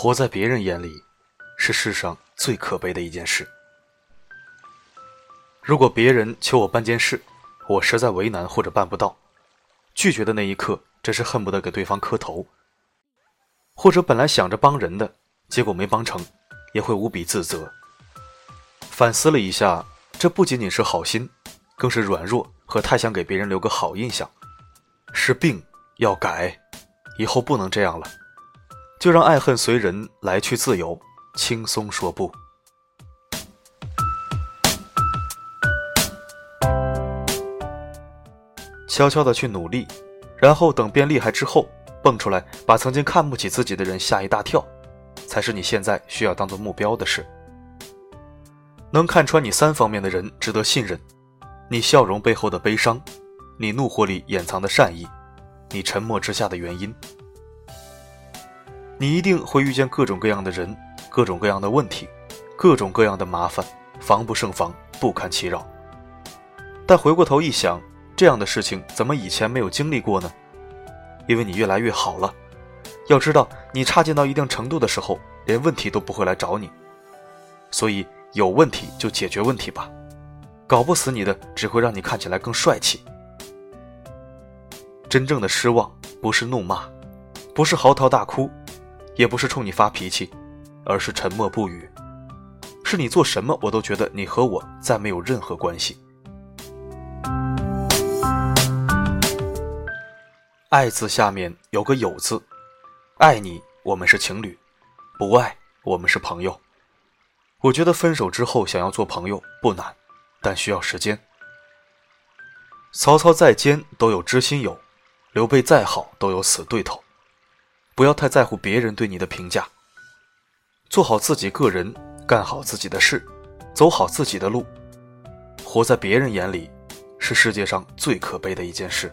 活在别人眼里，是世上最可悲的一件事。如果别人求我办件事，我实在为难或者办不到，拒绝的那一刻，真是恨不得给对方磕头。或者本来想着帮人的，结果没帮成，也会无比自责。反思了一下，这不仅仅是好心，更是软弱和太想给别人留个好印象。是病要改，以后不能这样了。就让爱恨随人来去自由，轻松说不。悄悄的去努力，然后等变厉害之后，蹦出来把曾经看不起自己的人吓一大跳，才是你现在需要当做目标的事。能看穿你三方面的人值得信任，你笑容背后的悲伤，你怒火里掩藏的善意，你沉默之下的原因。你一定会遇见各种各样的人，各种各样的问题，各种各样的麻烦，防不胜防，不堪其扰。但回过头一想，这样的事情怎么以前没有经历过呢？因为你越来越好了。要知道，你差劲到一定程度的时候，连问题都不会来找你。所以有问题就解决问题吧，搞不死你的只会让你看起来更帅气。真正的失望不是怒骂，不是嚎啕大哭。也不是冲你发脾气，而是沉默不语。是你做什么，我都觉得你和我再没有任何关系。爱字下面有个有字，爱你，我们是情侣；不爱，我们是朋友。我觉得分手之后想要做朋友不难，但需要时间。曹操再奸都有知心友，刘备再好都有死对头。不要太在乎别人对你的评价，做好自己个人，干好自己的事，走好自己的路。活在别人眼里，是世界上最可悲的一件事。